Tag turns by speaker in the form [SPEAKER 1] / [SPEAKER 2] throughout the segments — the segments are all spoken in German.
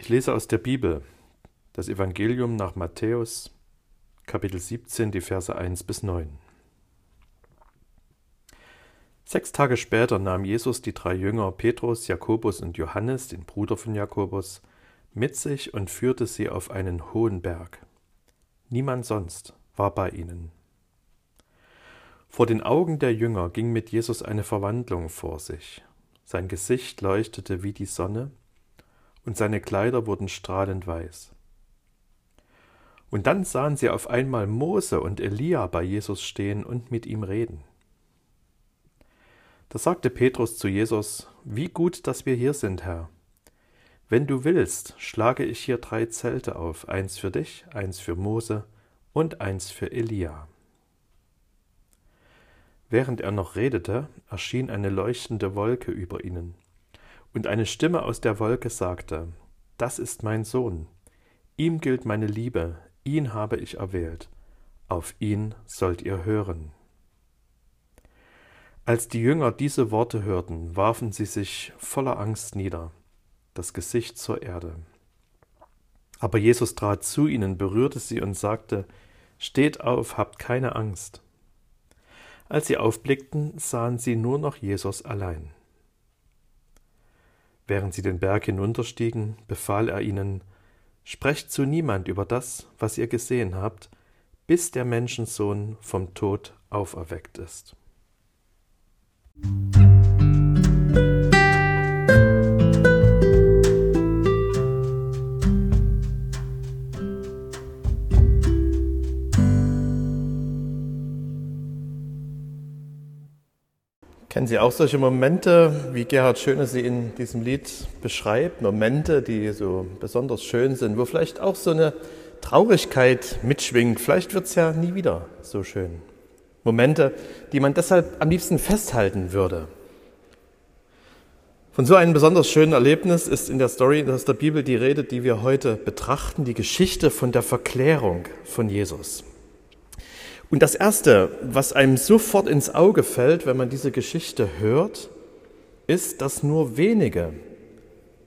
[SPEAKER 1] Ich lese aus der Bibel das Evangelium nach Matthäus, Kapitel 17, die Verse 1 bis 9. Sechs Tage später nahm Jesus die drei Jünger Petrus, Jakobus und Johannes, den Bruder von Jakobus, mit sich und führte sie auf einen hohen Berg. Niemand sonst war bei ihnen. Vor den Augen der Jünger ging mit Jesus eine Verwandlung vor sich. Sein Gesicht leuchtete wie die Sonne, und seine Kleider wurden strahlend weiß. Und dann sahen sie auf einmal Mose und Elia bei Jesus stehen und mit ihm reden. Da sagte Petrus zu Jesus, Wie gut, dass wir hier sind, Herr. Wenn du willst, schlage ich hier drei Zelte auf, eins für dich, eins für Mose und eins für Elia. Während er noch redete, erschien eine leuchtende Wolke über ihnen, und eine Stimme aus der Wolke sagte, Das ist mein Sohn, ihm gilt meine Liebe, ihn habe ich erwählt, auf ihn sollt ihr hören. Als die Jünger diese Worte hörten, warfen sie sich voller Angst nieder, das Gesicht zur Erde. Aber Jesus trat zu ihnen, berührte sie und sagte, Steht auf, habt keine Angst. Als sie aufblickten, sahen sie nur noch Jesus allein. Während sie den Berg hinunterstiegen, befahl er ihnen, Sprecht zu niemand über das, was ihr gesehen habt, bis der Menschensohn vom Tod auferweckt ist. Kennen Sie auch solche Momente, wie Gerhard Schöne sie in diesem Lied beschreibt? Momente, die so besonders schön sind, wo vielleicht auch so eine Traurigkeit mitschwingt. Vielleicht wird es ja nie wieder so schön. Momente, die man deshalb am liebsten festhalten würde. Von so einem besonders schönen Erlebnis ist in der Story aus der Bibel die Rede, die wir heute betrachten, die Geschichte von der Verklärung von Jesus. Und das Erste, was einem sofort ins Auge fällt, wenn man diese Geschichte hört, ist, dass nur wenige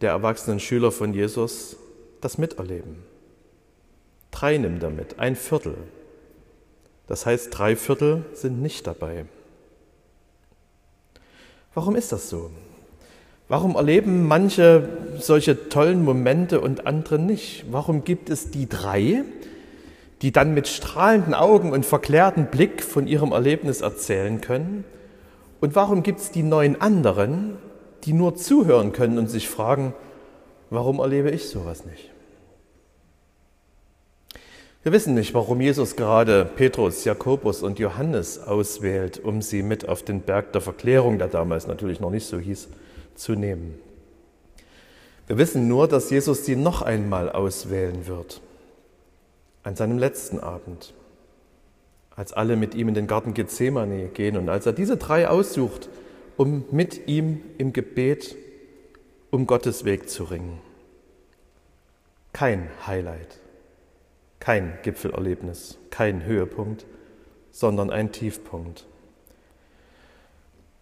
[SPEAKER 1] der erwachsenen Schüler von Jesus das miterleben. Drei nimmt damit, ein Viertel. Das heißt, drei Viertel sind nicht dabei. Warum ist das so? Warum erleben manche solche tollen Momente und andere nicht? Warum gibt es die drei, die dann mit strahlenden Augen und verklärten Blick von ihrem Erlebnis erzählen können? Und warum gibt es die neun anderen, die nur zuhören können und sich fragen, warum erlebe ich sowas nicht? Wir wissen nicht, warum Jesus gerade Petrus, Jakobus und Johannes auswählt, um sie mit auf den Berg der Verklärung, der damals natürlich noch nicht so hieß, zu nehmen. Wir wissen nur, dass Jesus sie noch einmal auswählen wird, an seinem letzten Abend, als alle mit ihm in den Garten Gethsemane gehen und als er diese drei aussucht, um mit ihm im Gebet um Gottes Weg zu ringen. Kein Highlight kein Gipfelerlebnis, kein Höhepunkt, sondern ein Tiefpunkt.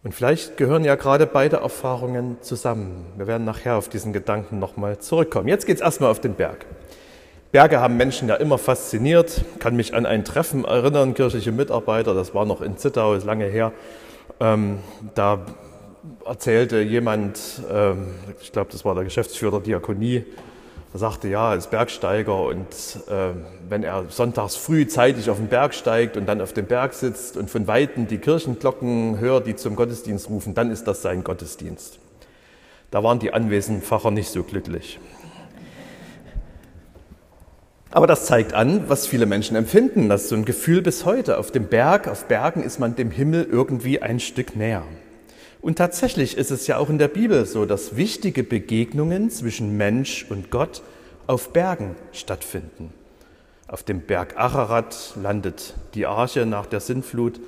[SPEAKER 1] Und vielleicht gehören ja gerade beide Erfahrungen zusammen. Wir werden nachher auf diesen Gedanken nochmal zurückkommen. Jetzt geht es erstmal auf den Berg. Berge haben Menschen ja immer fasziniert. Kann mich an ein Treffen erinnern, kirchliche Mitarbeiter, das war noch in Zittau, ist lange her. Ähm, da erzählte jemand, ähm, ich glaube, das war der Geschäftsführer der Diakonie, er sagte, ja, als Bergsteiger und äh, wenn er sonntags früh zeitig auf den Berg steigt und dann auf dem Berg sitzt und von Weitem die Kirchenglocken hört, die zum Gottesdienst rufen, dann ist das sein Gottesdienst. Da waren die anwesenden Pfarrer nicht so glücklich. Aber das zeigt an, was viele Menschen empfinden. Das ist so ein Gefühl bis heute. Auf dem Berg, auf Bergen ist man dem Himmel irgendwie ein Stück näher. Und tatsächlich ist es ja auch in der Bibel so, dass wichtige Begegnungen zwischen Mensch und Gott auf Bergen stattfinden. Auf dem Berg Ararat landet die Arche nach der Sintflut.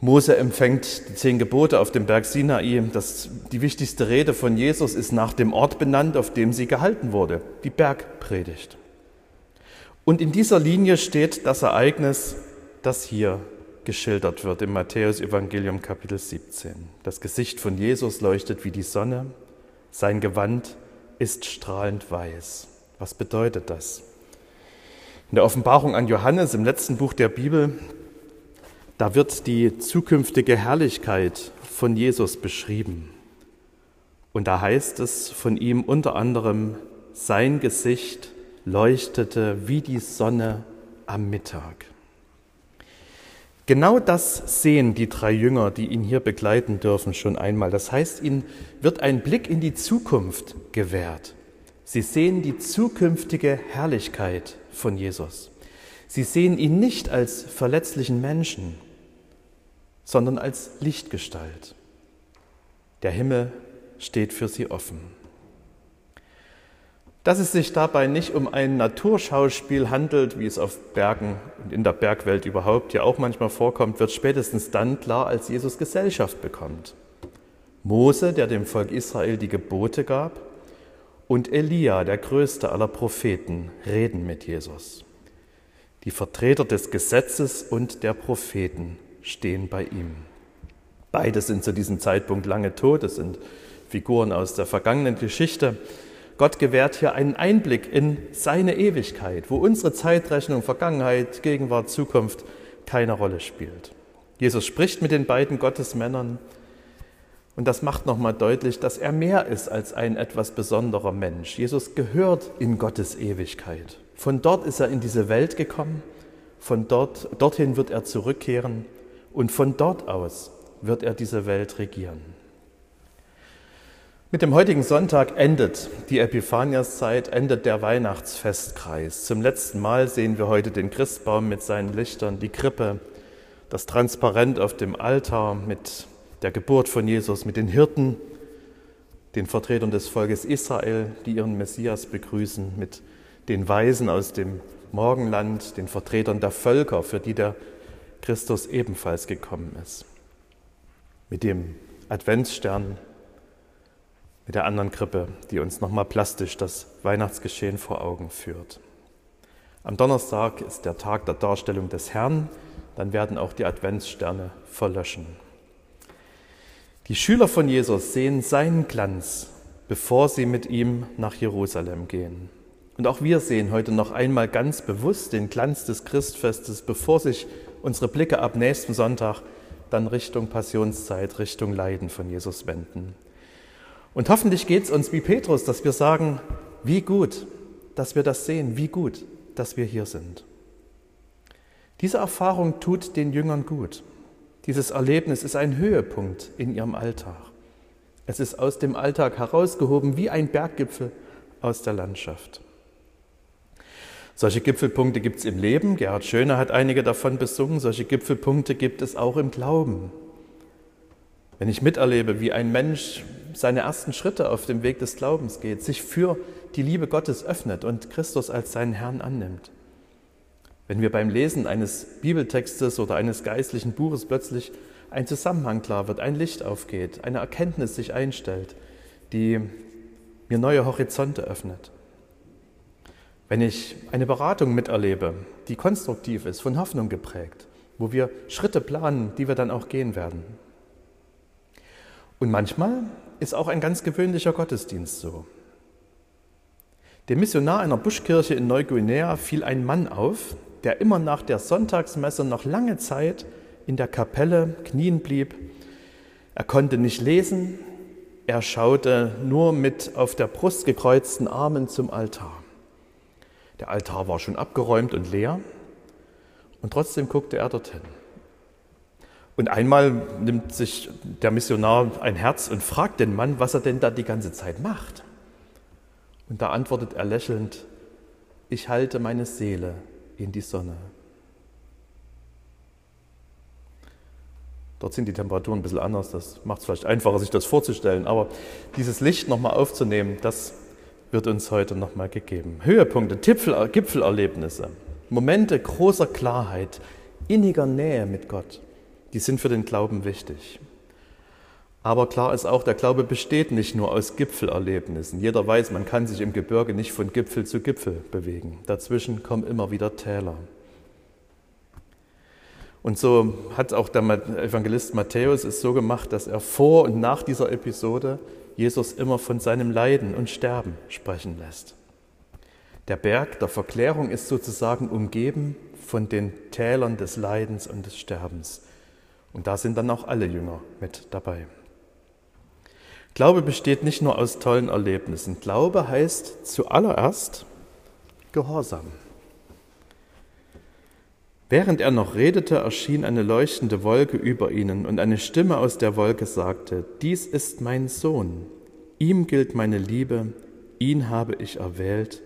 [SPEAKER 1] Mose empfängt die zehn Gebote auf dem Berg Sinai. Das, die wichtigste Rede von Jesus ist nach dem Ort benannt, auf dem sie gehalten wurde, die Bergpredigt. Und in dieser Linie steht das Ereignis, das hier geschildert wird im Matthäus-Evangelium Kapitel 17. Das Gesicht von Jesus leuchtet wie die Sonne, sein Gewand ist strahlend weiß. Was bedeutet das? In der Offenbarung an Johannes im letzten Buch der Bibel, da wird die zukünftige Herrlichkeit von Jesus beschrieben. Und da heißt es von ihm unter anderem, sein Gesicht leuchtete wie die Sonne am Mittag. Genau das sehen die drei Jünger, die ihn hier begleiten dürfen, schon einmal. Das heißt, ihnen wird ein Blick in die Zukunft gewährt. Sie sehen die zukünftige Herrlichkeit von Jesus. Sie sehen ihn nicht als verletzlichen Menschen, sondern als Lichtgestalt. Der Himmel steht für sie offen. Dass es sich dabei nicht um ein Naturschauspiel handelt, wie es auf Bergen und in der Bergwelt überhaupt ja auch manchmal vorkommt, wird spätestens dann klar, als Jesus Gesellschaft bekommt. Mose, der dem Volk Israel die Gebote gab, und Elia, der größte aller Propheten, reden mit Jesus. Die Vertreter des Gesetzes und der Propheten stehen bei ihm. Beide sind zu diesem Zeitpunkt lange tot, es sind Figuren aus der vergangenen Geschichte. Gott gewährt hier einen Einblick in seine Ewigkeit, wo unsere Zeitrechnung, Vergangenheit, Gegenwart, Zukunft keine Rolle spielt. Jesus spricht mit den beiden Gottesmännern und das macht nochmal deutlich, dass er mehr ist als ein etwas besonderer Mensch. Jesus gehört in Gottes Ewigkeit. Von dort ist er in diese Welt gekommen, von dort, dorthin wird er zurückkehren und von dort aus wird er diese Welt regieren. Mit dem heutigen Sonntag endet die Epiphaniaszeit, endet der Weihnachtsfestkreis. Zum letzten Mal sehen wir heute den Christbaum mit seinen Lichtern, die Krippe, das Transparent auf dem Altar mit der Geburt von Jesus, mit den Hirten, den Vertretern des Volkes Israel, die ihren Messias begrüßen, mit den Weisen aus dem Morgenland, den Vertretern der Völker, für die der Christus ebenfalls gekommen ist, mit dem Adventsstern, mit der anderen Krippe, die uns nochmal plastisch das Weihnachtsgeschehen vor Augen führt. Am Donnerstag ist der Tag der Darstellung des Herrn, dann werden auch die Adventssterne verlöschen. Die Schüler von Jesus sehen seinen Glanz, bevor sie mit ihm nach Jerusalem gehen. Und auch wir sehen heute noch einmal ganz bewusst den Glanz des Christfestes, bevor sich unsere Blicke ab nächsten Sonntag dann Richtung Passionszeit, Richtung Leiden von Jesus wenden. Und hoffentlich geht es uns wie Petrus, dass wir sagen, wie gut, dass wir das sehen, wie gut, dass wir hier sind. Diese Erfahrung tut den Jüngern gut. Dieses Erlebnis ist ein Höhepunkt in ihrem Alltag. Es ist aus dem Alltag herausgehoben wie ein Berggipfel aus der Landschaft. Solche Gipfelpunkte gibt es im Leben. Gerhard Schöne hat einige davon besungen. Solche Gipfelpunkte gibt es auch im Glauben. Wenn ich miterlebe, wie ein Mensch seine ersten Schritte auf dem Weg des Glaubens geht, sich für die Liebe Gottes öffnet und Christus als seinen Herrn annimmt, wenn mir beim Lesen eines Bibeltextes oder eines geistlichen Buches plötzlich ein Zusammenhang klar wird, ein Licht aufgeht, eine Erkenntnis sich einstellt, die mir neue Horizonte öffnet. Wenn ich eine Beratung miterlebe, die konstruktiv ist, von Hoffnung geprägt, wo wir Schritte planen, die wir dann auch gehen werden. Und manchmal ist auch ein ganz gewöhnlicher Gottesdienst so. Dem Missionar einer Buschkirche in Neuguinea fiel ein Mann auf, der immer nach der Sonntagsmesse noch lange Zeit in der Kapelle knien blieb. Er konnte nicht lesen, er schaute nur mit auf der Brust gekreuzten Armen zum Altar. Der Altar war schon abgeräumt und leer und trotzdem guckte er dorthin. Und einmal nimmt sich der Missionar ein Herz und fragt den Mann, was er denn da die ganze Zeit macht. Und da antwortet er lächelnd, ich halte meine Seele in die Sonne. Dort sind die Temperaturen ein bisschen anders, das macht es vielleicht einfacher, sich das vorzustellen, aber dieses Licht nochmal aufzunehmen, das wird uns heute nochmal gegeben. Höhepunkte, Gipfel, Gipfelerlebnisse, Momente großer Klarheit, inniger Nähe mit Gott, die sind für den Glauben wichtig. Aber klar ist auch, der Glaube besteht nicht nur aus Gipfelerlebnissen. Jeder weiß, man kann sich im Gebirge nicht von Gipfel zu Gipfel bewegen. Dazwischen kommen immer wieder Täler. Und so hat auch der Evangelist Matthäus es so gemacht, dass er vor und nach dieser Episode Jesus immer von seinem Leiden und Sterben sprechen lässt. Der Berg der Verklärung ist sozusagen umgeben von den Tälern des Leidens und des Sterbens. Und da sind dann auch alle Jünger mit dabei. Glaube besteht nicht nur aus tollen Erlebnissen. Glaube heißt zuallererst Gehorsam. Während er noch redete, erschien eine leuchtende Wolke über ihnen und eine Stimme aus der Wolke sagte, Dies ist mein Sohn, ihm gilt meine Liebe, ihn habe ich erwählt,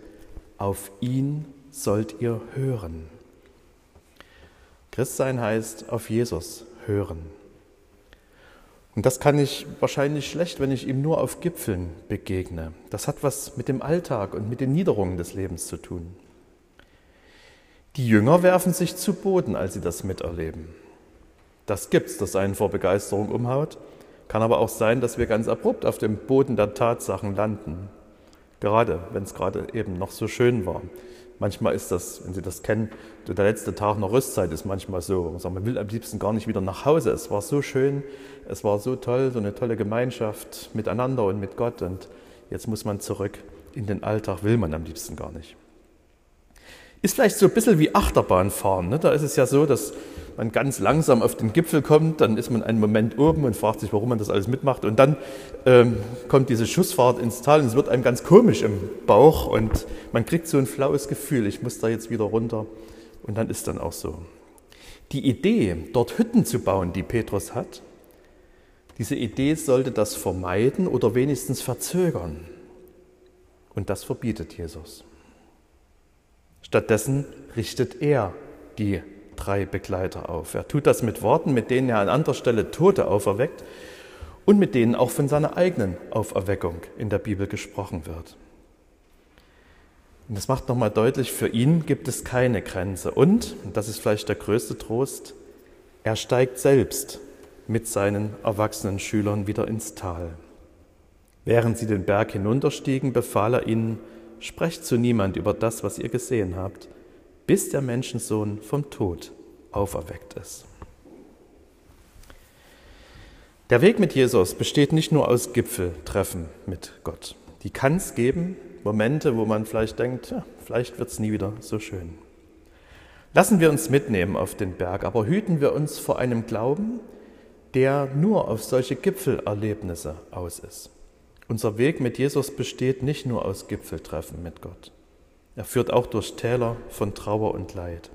[SPEAKER 1] auf ihn sollt ihr hören. Christsein heißt auf Jesus hören. Und das kann ich wahrscheinlich schlecht, wenn ich ihm nur auf Gipfeln begegne. Das hat was mit dem Alltag und mit den Niederungen des Lebens zu tun. Die Jünger werfen sich zu Boden, als sie das miterleben. Das gibt's, dass einen vor Begeisterung umhaut. Kann aber auch sein, dass wir ganz abrupt auf dem Boden der Tatsachen landen. Gerade, wenn es gerade eben noch so schön war. Manchmal ist das, wenn Sie das kennen, der letzte Tag nach Rüstzeit ist manchmal so. Man will am liebsten gar nicht wieder nach Hause. Es war so schön, es war so toll, so eine tolle Gemeinschaft miteinander und mit Gott. Und jetzt muss man zurück in den Alltag, will man am liebsten gar nicht. Ist vielleicht so ein bisschen wie Achterbahnfahren. Ne? Da ist es ja so, dass man ganz langsam auf den Gipfel kommt, dann ist man einen Moment oben und fragt sich, warum man das alles mitmacht. Und dann ähm, kommt diese Schussfahrt ins Tal und es wird einem ganz komisch im Bauch und man kriegt so ein flaues Gefühl, ich muss da jetzt wieder runter. Und dann ist dann auch so. Die Idee, dort Hütten zu bauen, die Petrus hat, diese Idee sollte das vermeiden oder wenigstens verzögern. Und das verbietet Jesus. Stattdessen richtet er die drei Begleiter auf. Er tut das mit Worten, mit denen er an anderer Stelle Tote auferweckt und mit denen auch von seiner eigenen Auferweckung in der Bibel gesprochen wird. Und das macht nochmal deutlich, für ihn gibt es keine Grenze. Und, und das ist vielleicht der größte Trost, er steigt selbst mit seinen erwachsenen Schülern wieder ins Tal. Während sie den Berg hinunterstiegen, befahl er ihnen, sprecht zu niemand über das, was ihr gesehen habt, bis der Menschensohn vom Tod auferweckt ist. Der Weg mit Jesus besteht nicht nur aus Gipfeltreffen mit Gott. Die kann es geben, Momente, wo man vielleicht denkt, ja, vielleicht wird es nie wieder so schön. Lassen wir uns mitnehmen auf den Berg, aber hüten wir uns vor einem Glauben, der nur auf solche Gipfelerlebnisse aus ist. Unser Weg mit Jesus besteht nicht nur aus Gipfeltreffen mit Gott. Er führt auch durch Täler von Trauer und Leid.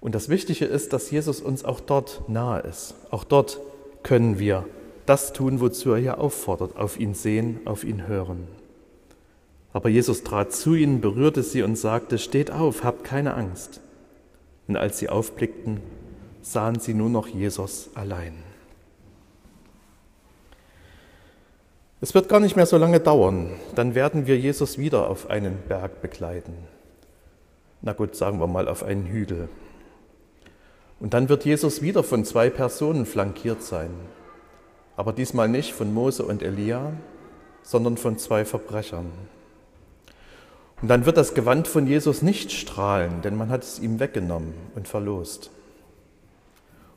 [SPEAKER 1] Und das Wichtige ist, dass Jesus uns auch dort nahe ist. Auch dort können wir das tun, wozu er hier auffordert, auf ihn sehen, auf ihn hören. Aber Jesus trat zu ihnen, berührte sie und sagte, steht auf, habt keine Angst. Und als sie aufblickten, sahen sie nur noch Jesus allein. Es wird gar nicht mehr so lange dauern, dann werden wir Jesus wieder auf einen Berg begleiten. Na gut, sagen wir mal auf einen Hügel. Und dann wird Jesus wieder von zwei Personen flankiert sein. Aber diesmal nicht von Mose und Elia, sondern von zwei Verbrechern. Und dann wird das Gewand von Jesus nicht strahlen, denn man hat es ihm weggenommen und verlost.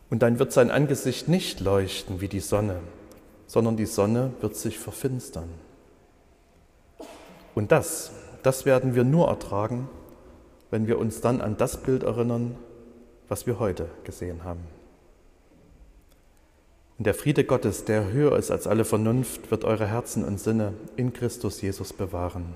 [SPEAKER 1] Und dann wird sein Angesicht nicht leuchten wie die Sonne, sondern die Sonne wird sich verfinstern. Und das, das werden wir nur ertragen, wenn wir uns dann an das Bild erinnern, was wir heute gesehen haben. Und der Friede Gottes, der höher ist als alle Vernunft, wird eure Herzen und Sinne in Christus Jesus bewahren.